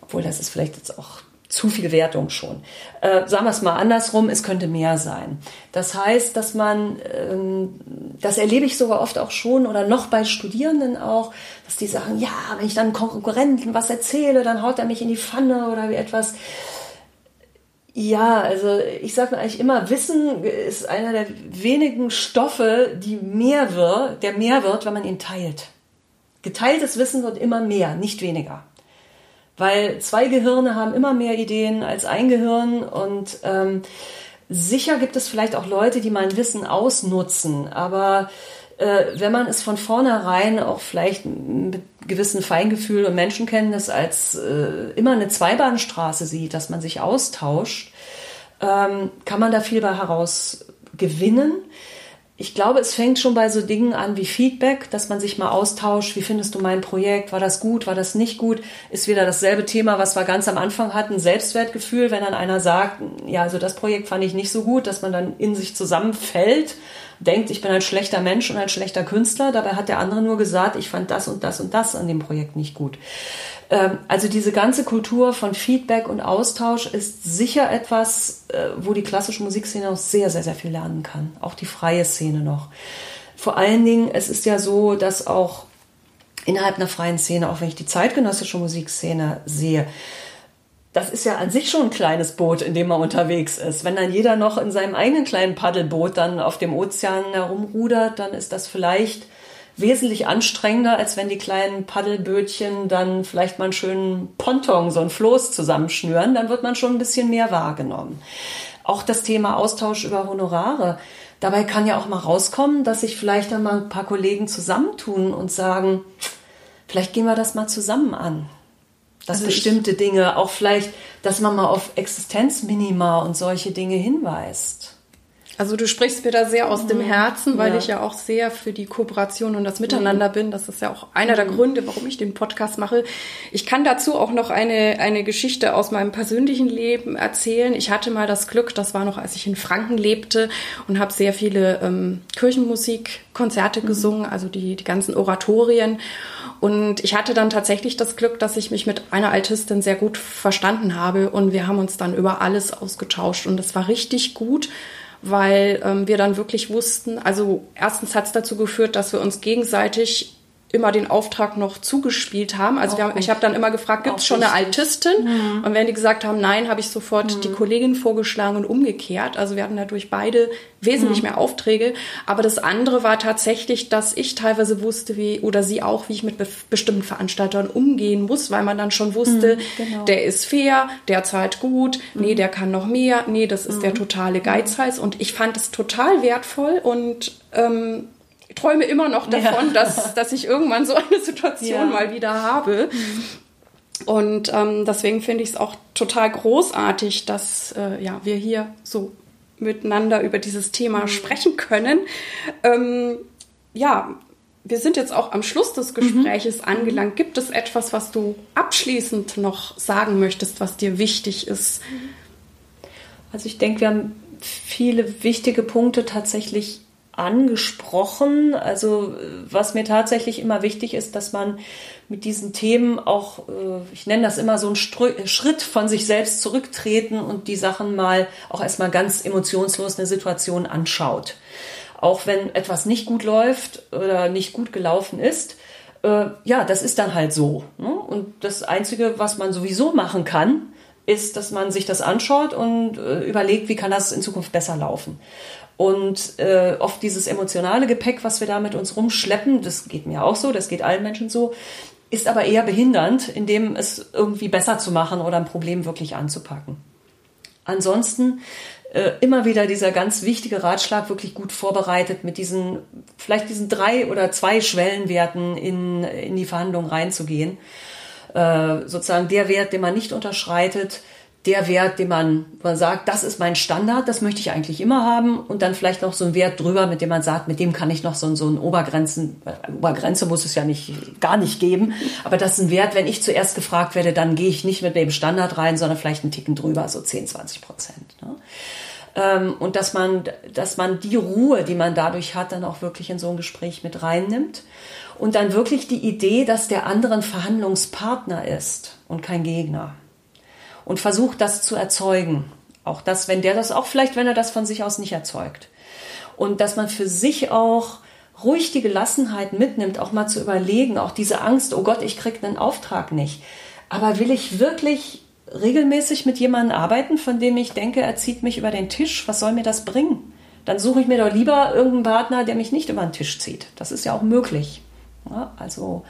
Obwohl das ist vielleicht jetzt auch zu viel Wertung schon. Äh, sagen wir es mal andersrum, es könnte mehr sein. Das heißt, dass man, ähm, das erlebe ich sogar oft auch schon oder noch bei Studierenden auch, dass die sagen, ja, wenn ich dann Konkurrenten was erzähle, dann haut er mich in die Pfanne oder wie etwas. Ja, also ich sage eigentlich immer, Wissen ist einer der wenigen Stoffe, die mehr wird, der mehr wird, wenn man ihn teilt. Geteiltes Wissen wird immer mehr, nicht weniger. Weil zwei Gehirne haben immer mehr Ideen als ein Gehirn und ähm, sicher gibt es vielleicht auch Leute, die mein Wissen ausnutzen, aber äh, wenn man es von vornherein auch vielleicht mit gewissen Feingefühl und Menschenkenntnis als äh, immer eine Zweibahnstraße sieht, dass man sich austauscht, ähm, kann man da viel bei heraus gewinnen ich glaube, es fängt schon bei so Dingen an wie Feedback, dass man sich mal austauscht. Wie findest du mein Projekt? War das gut? War das nicht gut? Ist wieder dasselbe Thema, was wir ganz am Anfang hatten, Selbstwertgefühl. Wenn dann einer sagt, ja, also das Projekt fand ich nicht so gut, dass man dann in sich zusammenfällt, denkt, ich bin ein schlechter Mensch und ein schlechter Künstler. Dabei hat der andere nur gesagt, ich fand das und das und das an dem Projekt nicht gut. Ähm, also diese ganze Kultur von Feedback und Austausch ist sicher etwas, äh, wo die klassische Musikszene auch sehr, sehr, sehr viel lernen kann. Auch die freie Szene noch. Vor allen Dingen, es ist ja so, dass auch innerhalb einer freien Szene, auch wenn ich die zeitgenössische Musikszene sehe, das ist ja an sich schon ein kleines Boot, in dem man unterwegs ist. Wenn dann jeder noch in seinem eigenen kleinen Paddelboot dann auf dem Ozean herumrudert, dann ist das vielleicht wesentlich anstrengender, als wenn die kleinen Paddelbötchen dann vielleicht mal einen schönen Ponton, so ein Floß zusammenschnüren. Dann wird man schon ein bisschen mehr wahrgenommen. Auch das Thema Austausch über Honorare. Dabei kann ja auch mal rauskommen, dass sich vielleicht dann mal ein paar Kollegen zusammentun und sagen, vielleicht gehen wir das mal zusammen an. Dass also bestimmte Dinge, auch vielleicht, dass man mal auf Existenzminima und solche Dinge hinweist. Also du sprichst mir da sehr aus dem mhm. Herzen, weil ja. ich ja auch sehr für die Kooperation und das Miteinander mhm. bin. Das ist ja auch einer der mhm. Gründe, warum ich den Podcast mache. Ich kann dazu auch noch eine, eine Geschichte aus meinem persönlichen Leben erzählen. Ich hatte mal das Glück, das war noch, als ich in Franken lebte und habe sehr viele ähm, Kirchenmusikkonzerte mhm. gesungen, also die, die ganzen Oratorien. Und ich hatte dann tatsächlich das Glück, dass ich mich mit einer Altistin sehr gut verstanden habe und wir haben uns dann über alles ausgetauscht und das war richtig gut weil ähm, wir dann wirklich wussten, also erstens hat es dazu geführt, dass wir uns gegenseitig immer den Auftrag noch zugespielt haben. Also haben, ich habe dann immer gefragt, gibt es schon eine Altistin? Mhm. Und wenn die gesagt haben, nein, habe ich sofort mhm. die Kollegin vorgeschlagen und umgekehrt. Also wir hatten dadurch beide wesentlich mhm. mehr Aufträge. Aber das andere war tatsächlich, dass ich teilweise wusste, wie, oder sie auch, wie ich mit be bestimmten Veranstaltern umgehen muss, weil man dann schon wusste, mhm, genau. der ist fair, der zahlt gut, nee, mhm. der kann noch mehr, nee, das ist der mhm. totale Geizhals. Und ich fand es total wertvoll und ähm, träume immer noch davon, ja. dass, dass ich irgendwann so eine Situation ja. mal wieder habe. Mhm. Und ähm, deswegen finde ich es auch total großartig, dass äh, ja, wir hier so miteinander über dieses Thema mhm. sprechen können. Ähm, ja, wir sind jetzt auch am Schluss des Gespräches mhm. angelangt. Gibt es etwas, was du abschließend noch sagen möchtest, was dir wichtig ist? Also ich denke, wir haben viele wichtige Punkte tatsächlich angesprochen. Also was mir tatsächlich immer wichtig ist, dass man mit diesen Themen auch, äh, ich nenne das immer so einen Schritt von sich selbst zurücktreten und die Sachen mal auch erstmal ganz emotionslos eine Situation anschaut. Auch wenn etwas nicht gut läuft oder nicht gut gelaufen ist, äh, ja, das ist dann halt so. Ne? Und das Einzige, was man sowieso machen kann, ist, dass man sich das anschaut und äh, überlegt, wie kann das in Zukunft besser laufen. Und äh, oft dieses emotionale Gepäck, was wir da mit uns rumschleppen, das geht mir auch so, das geht allen Menschen so, ist aber eher behindernd, indem es irgendwie besser zu machen oder ein Problem wirklich anzupacken. Ansonsten äh, immer wieder dieser ganz wichtige Ratschlag, wirklich gut vorbereitet mit diesen, vielleicht diesen drei oder zwei Schwellenwerten in, in die Verhandlungen reinzugehen. Äh, sozusagen der Wert, den man nicht unterschreitet, der Wert, den man, man sagt, das ist mein Standard, das möchte ich eigentlich immer haben und dann vielleicht noch so ein Wert drüber, mit dem man sagt, mit dem kann ich noch so, so ein Obergrenzen, äh, Obergrenze muss es ja nicht, gar nicht geben, aber das ist ein Wert, wenn ich zuerst gefragt werde, dann gehe ich nicht mit dem Standard rein, sondern vielleicht einen Ticken drüber, so 10, 20 Prozent. Ne? Ähm, und dass man, dass man die Ruhe, die man dadurch hat, dann auch wirklich in so ein Gespräch mit reinnimmt und dann wirklich die Idee, dass der andere ein Verhandlungspartner ist und kein Gegner. Und versucht das zu erzeugen. Auch das, wenn der das auch vielleicht, wenn er das von sich aus nicht erzeugt. Und dass man für sich auch ruhig die Gelassenheit mitnimmt, auch mal zu überlegen, auch diese Angst, oh Gott, ich krieg einen Auftrag nicht. Aber will ich wirklich regelmäßig mit jemandem arbeiten, von dem ich denke, er zieht mich über den Tisch? Was soll mir das bringen? Dann suche ich mir doch lieber irgendeinen Partner, der mich nicht über den Tisch zieht. Das ist ja auch möglich. Ja, also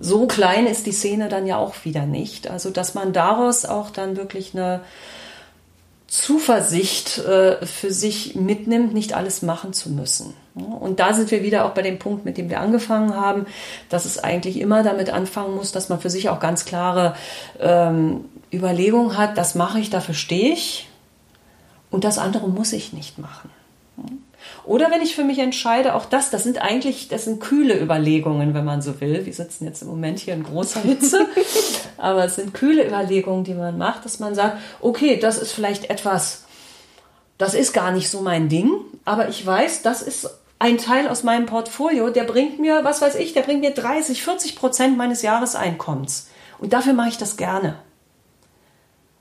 so klein ist die Szene dann ja auch wieder nicht. Also dass man daraus auch dann wirklich eine Zuversicht äh, für sich mitnimmt, nicht alles machen zu müssen. Und da sind wir wieder auch bei dem Punkt, mit dem wir angefangen haben, dass es eigentlich immer damit anfangen muss, dass man für sich auch ganz klare ähm, Überlegungen hat, das mache ich, dafür stehe ich und das andere muss ich nicht machen. Oder wenn ich für mich entscheide, auch das, das sind eigentlich, das sind kühle Überlegungen, wenn man so will. Wir sitzen jetzt im Moment hier in großer Hitze, [LAUGHS] aber es sind kühle Überlegungen, die man macht, dass man sagt, okay, das ist vielleicht etwas, das ist gar nicht so mein Ding, aber ich weiß, das ist ein Teil aus meinem Portfolio, der bringt mir, was weiß ich, der bringt mir 30, 40 Prozent meines Jahreseinkommens. Und dafür mache ich das gerne.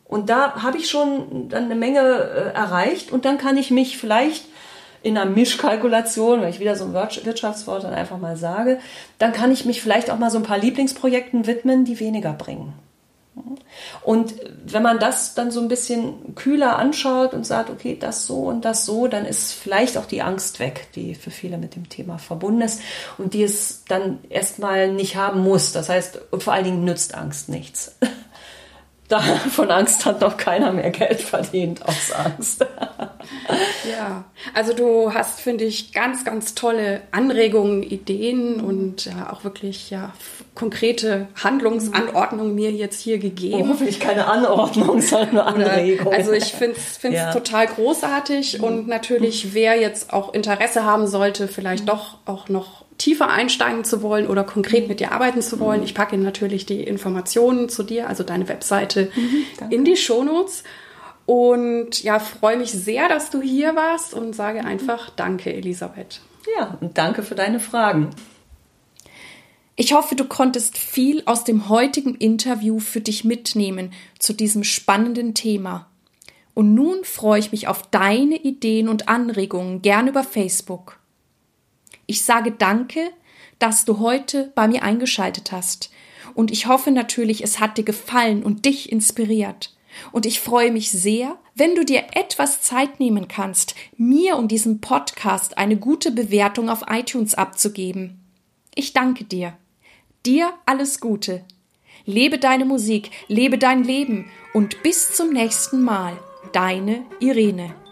Und da habe ich schon dann eine Menge äh, erreicht und dann kann ich mich vielleicht in einer Mischkalkulation, wenn ich wieder so ein Wirtschaftswort dann einfach mal sage, dann kann ich mich vielleicht auch mal so ein paar Lieblingsprojekten widmen, die weniger bringen. Und wenn man das dann so ein bisschen kühler anschaut und sagt, okay, das so und das so, dann ist vielleicht auch die Angst weg, die für viele mit dem Thema verbunden ist und die es dann erstmal nicht haben muss. Das heißt, vor allen Dingen nützt Angst nichts. [LAUGHS] da von Angst hat noch keiner mehr Geld verdient aus Angst. [LAUGHS] ja, also du hast, finde ich, ganz, ganz tolle Anregungen, Ideen und ja, auch wirklich ja, konkrete Handlungsanordnungen mir jetzt hier gegeben. Oh, hoffentlich keine Anordnung, sondern nur Anregungen. Also ich finde es ja. total großartig mhm. und natürlich, wer jetzt auch Interesse haben sollte, vielleicht mhm. doch auch noch tiefer einsteigen zu wollen oder konkret mit dir arbeiten zu wollen, ich packe natürlich die Informationen zu dir, also deine Webseite, mhm, in die Shownotes. Und ja, freue mich sehr, dass du hier warst und sage einfach Danke, Elisabeth. Ja, und danke für deine Fragen. Ich hoffe, du konntest viel aus dem heutigen Interview für dich mitnehmen zu diesem spannenden Thema. Und nun freue ich mich auf deine Ideen und Anregungen gern über Facebook. Ich sage danke, dass du heute bei mir eingeschaltet hast. Und ich hoffe natürlich, es hat dir gefallen und dich inspiriert. Und ich freue mich sehr, wenn du dir etwas Zeit nehmen kannst, mir und diesem Podcast eine gute Bewertung auf iTunes abzugeben. Ich danke dir. Dir alles Gute. Lebe deine Musik, lebe dein Leben und bis zum nächsten Mal. Deine Irene.